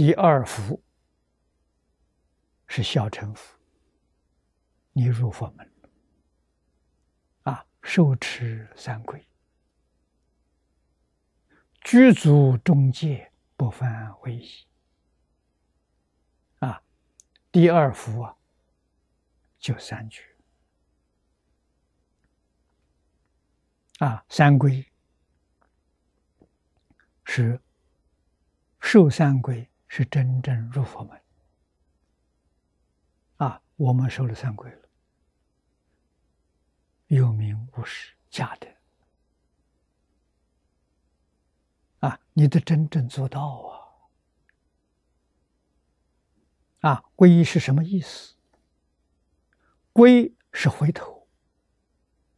第二福是小乘福，你入佛门啊，受持三规，居足中戒，不犯威仪啊。第二福啊，就三句啊，三规。是受三规，是真正入佛门啊！我们受了三规了，有名无实，假的啊！你得真正做到啊！啊，皈依是什么意思？皈是回头，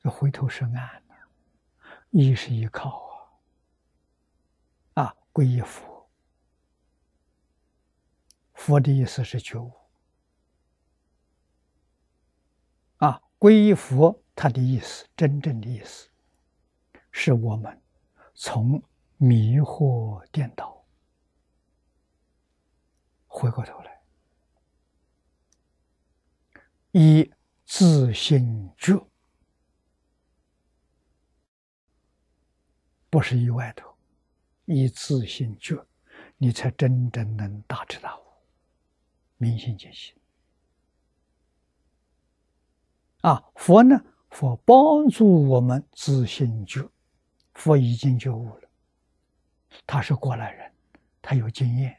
这回头是岸依是依靠啊！啊。皈依佛，佛的意思是觉悟啊。皈依佛，他的意思，真正的意思，是我们从迷惑颠倒回过头来，以自心觉，不是以外头。以自信觉，你才真正能大彻大悟、明心见性。啊，佛呢？佛帮助我们自心觉，佛已经觉悟了。他是过来人，他有经验，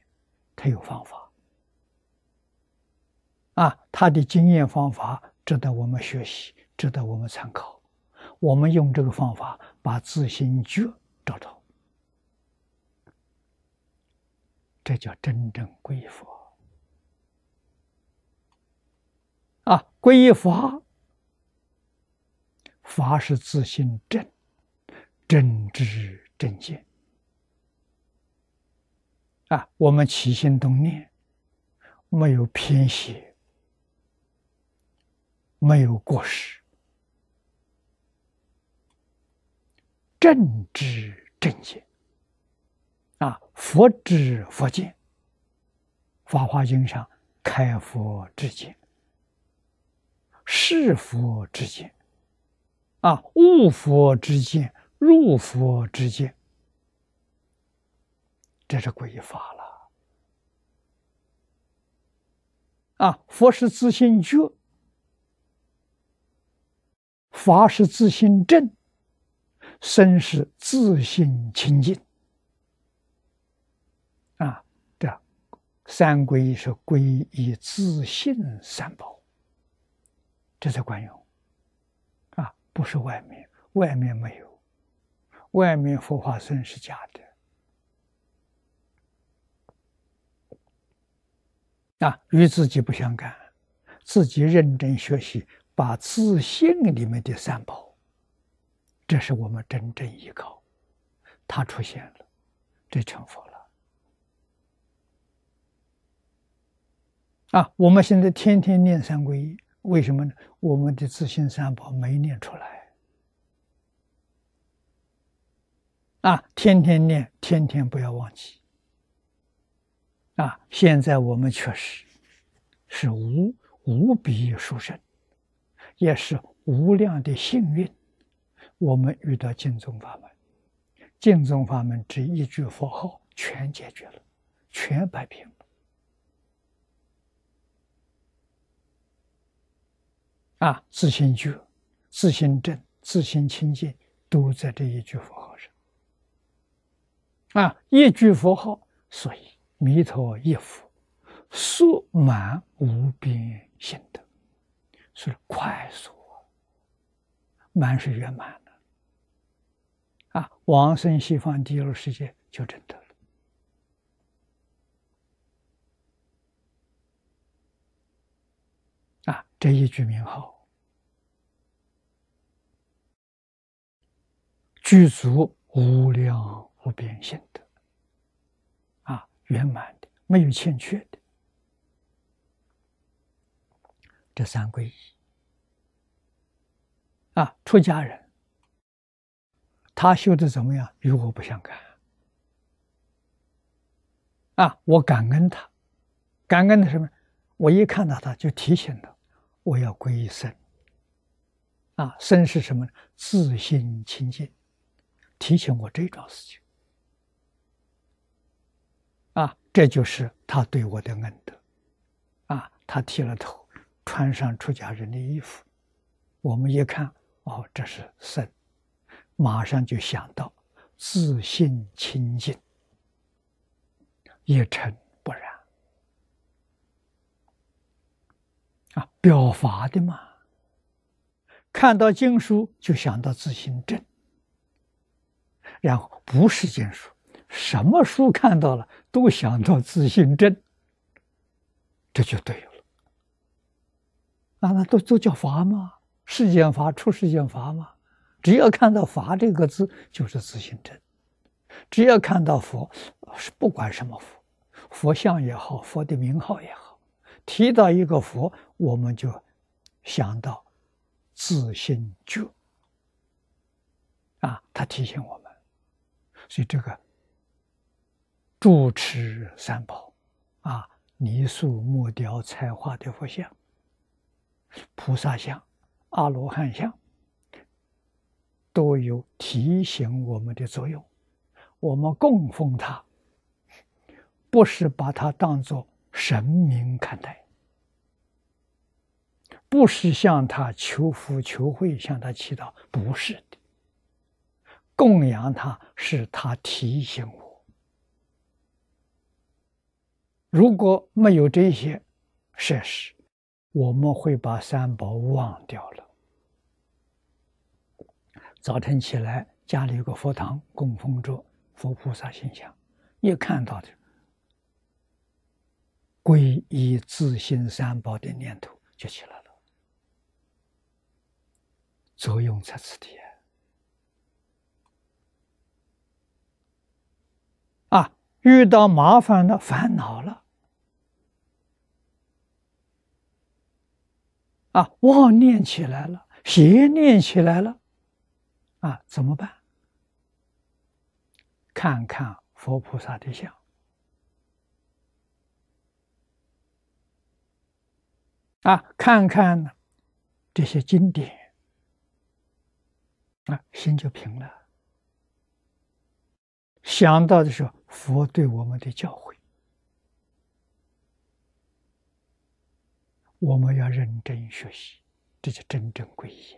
他有方法。啊，他的经验方法值得我们学习，值得我们参考。我们用这个方法，把自心觉找到。这叫真正归佛啊！皈依佛，法是自性正，正知正见啊！我们起心动念没有偏斜，没有过失，正知正见。啊，佛知佛见，《法华经》上开佛之见，是佛之见，啊，悟佛之见，入佛之见，这是皈依法了。啊，佛是自性觉，法是自性正，身是自性清净。啊，这三皈是皈依自信三宝，这才管用啊！不是外面，外面没有，外面佛法僧是假的啊，与自己不相干，自己认真学习，把自信里面的三宝，这是我们真正依靠，它出现了，这成佛了。啊，我们现在天天念三皈依，为什么呢？我们的自信三宝没念出来。啊，天天念，天天不要忘记。啊，现在我们确实是无无比殊胜，也是无量的幸运。我们遇到净宗法门，净宗法门只一句佛号，全解决了，全摆平了。啊，自心觉、自心正、自心清净，都在这一句佛号上。啊，一句佛号，所以弥陀一佛，速满无边心得，是快速，满是圆满的。啊，往生西方极乐世界就真得了。啊，这一句名号。具足无量无边性德，啊，圆满的，没有欠缺的，这三皈依，啊，出家人，他修的怎么样，与我不相干，啊，我感恩他，感恩的什么？我一看到他就提醒他，我要皈依僧。啊，僧是什么？自心清净，提醒我这桩事情。啊，这就是他对我的恩德。啊，他剃了头，穿上出家人的衣服，我们一看，哦，这是僧，马上就想到自信清净，一尘不染。啊，表法的嘛。看到经书就想到自心正，然后不是经书，什么书看到了都想到自心正，这就对了。啊，那都都叫法吗？世间法、出世间法吗？只要看到“法”这个字，就是自心正。只要看到佛，是不管什么佛，佛像也好，佛的名号也好，提到一个佛，我们就想到。自心觉啊，他提醒我们，所以这个住持三宝啊，泥塑、木雕、彩画的佛像、菩萨像、阿罗汉像，都有提醒我们的作用。我们供奉他，不是把它当作神明看待。不是向他求福求慧，向他祈祷，不是的。供养他是他提醒我，如果没有这些设施，我们会把三宝忘掉了。早晨起来，家里有个佛堂，供奉着佛菩萨形象，一看到的皈依自信三宝的念头就起来了。作用在此地啊！遇到麻烦了、烦恼了，啊，妄念起来了，邪念起来了，啊，怎么办？看看佛菩萨的像，啊，看看这些经典。啊，心就平了。想到的是，佛对我们的教诲，我们要认真学习，这就真正归依。